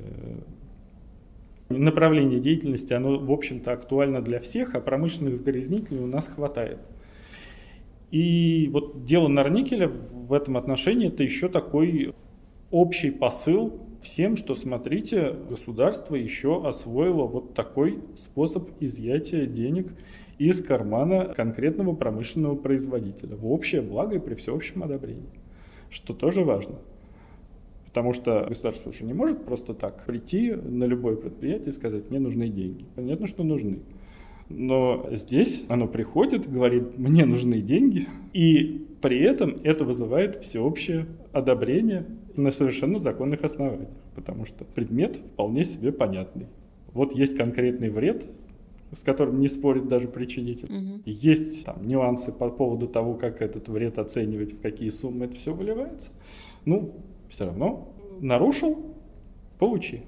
э, направление деятельности, оно, в общем-то, актуально для всех, а промышленных загрязнителей у нас хватает. И вот дело Норникеля в этом отношении это еще такой общий посыл всем, что смотрите, государство еще освоило вот такой способ изъятия денег из кармана конкретного промышленного производителя в общее благо и при всеобщем одобрении, что тоже важно. Потому что государство уже не может просто так прийти на любое предприятие и сказать, мне нужны деньги. Понятно, что нужны. Но здесь оно приходит, говорит, мне нужны деньги, и при этом это вызывает всеобщее одобрение на совершенно законных основаниях, потому что предмет вполне себе понятный. Вот есть конкретный вред, с которым не спорит даже причинитель. Угу. Есть там нюансы по поводу того, как этот вред оценивать, в какие суммы это все выливается. Ну, все равно нарушил, получи.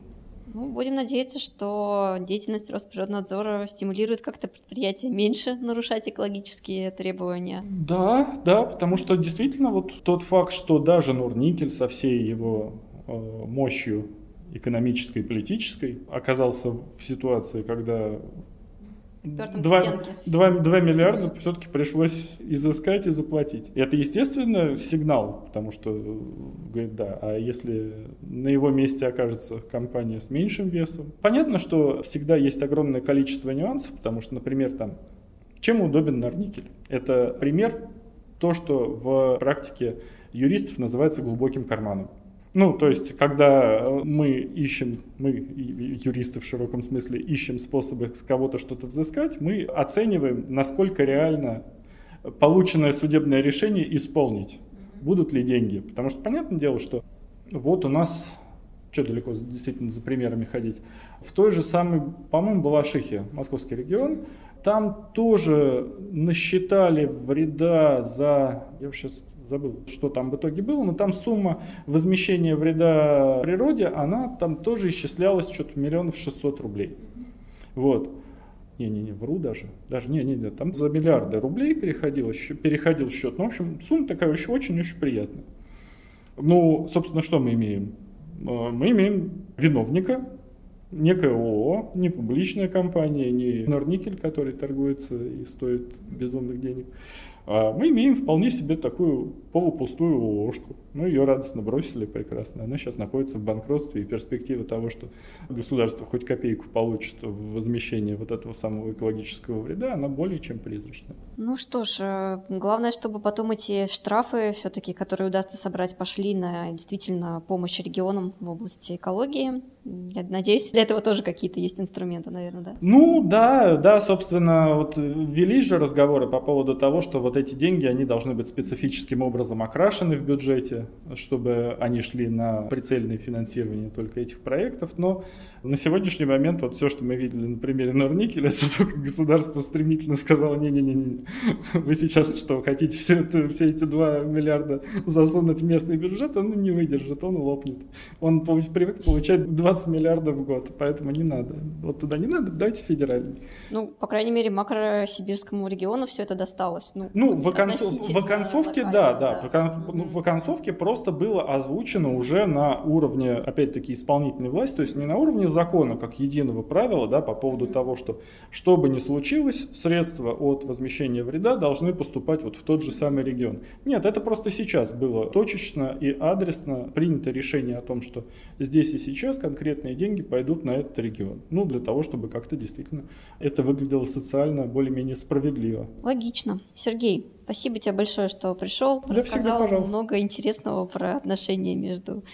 Ну, будем надеяться, что деятельность Росприроднадзора стимулирует как-то предприятия меньше нарушать экологические требования. Да, да, потому что действительно вот тот факт, что даже Нурникель со всей его э, мощью экономической и политической оказался в ситуации, когда 2, 2, 2 миллиарда все-таки пришлось изыскать и заплатить. Это, естественно, сигнал, потому что, говорит, да, а если на его месте окажется компания с меньшим весом? Понятно, что всегда есть огромное количество нюансов, потому что, например, там, чем удобен Норникель? Это пример, то, что в практике юристов называется глубоким карманом. Ну, то есть, когда мы ищем, мы, юристы в широком смысле, ищем способы с кого-то что-то взыскать, мы оцениваем, насколько реально полученное судебное решение исполнить. Будут ли деньги? Потому что понятное дело, что вот у нас, что далеко действительно за примерами ходить, в той же самой, по-моему, Балашихе, московский регион, там тоже насчитали вреда за, я сейчас забыл, что там в итоге было, но там сумма возмещения вреда природе, она там тоже исчислялась что-то миллионов шестьсот рублей. Вот. Не-не-не, вру даже. Даже не-не-не, там за миллиарды рублей переходил, переходил счет. Ну, в общем, сумма такая очень-очень приятная. Ну, собственно, что мы имеем? Э, мы имеем виновника, некое ООО, не публичная компания, не Норникель, который торгуется и стоит безумных денег, а мы имеем вполне себе такую полупустую ложку. Мы ее радостно бросили, прекрасно. Она сейчас находится в банкротстве, и перспектива того, что государство хоть копейку получит в возмещение вот этого самого экологического вреда, она более чем призрачна. Ну что ж, э, главное, чтобы потом эти штрафы все-таки, которые удастся собрать, пошли на действительно помощь регионам в области экологии. Я надеюсь, для этого тоже какие-то есть инструменты, наверное, да? Ну да, да, собственно, вот велись же разговоры по поводу того, что вот эти деньги, они должны быть специфическим образом окрашены в бюджете, чтобы они шли на прицельное финансирование только этих проектов. Но на сегодняшний момент вот все, что мы видели на примере Норникеля, это только государство стремительно сказало, не-не-не, вы сейчас что, хотите все, это, все эти 2 миллиарда засунуть в местный бюджет, он не выдержит, он лопнет. Он привык получать 20 миллиардов в год, поэтому не надо. Вот туда не надо, давайте федеральный. Ну, по крайней мере, макросибирскому региону все это досталось. Ну, ну в, оконцов, в оконцовке, да, да. да. В, в оконцовке просто было озвучено уже на уровне, опять-таки, исполнительной власти, то есть не на уровне закона, как единого правила, да, по поводу mm-hmm. того, что что бы ни случилось, средства от возмещения вреда должны поступать вот в тот же самый регион. Нет, это просто сейчас было точечно и адресно принято решение о том, что здесь и сейчас конкретные деньги пойдут на этот регион. Ну, для того, чтобы как-то действительно это выглядело социально более-менее справедливо. Логично. Сергей, спасибо тебе большое, что пришел, да рассказал всегда, много интересного про отношения между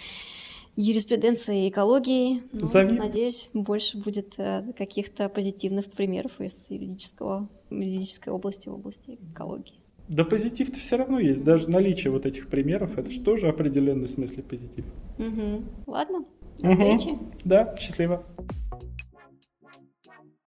юриспруденцией и экологией. Ну, Зови. Надеюсь, больше будет э, каких-то позитивных примеров из юридического, юридической области в области экологии. Да позитив-то все равно есть. Даже наличие вот этих примеров, это же тоже определенный смысле позитив. Угу. Ладно, до встречи. Да, счастливо.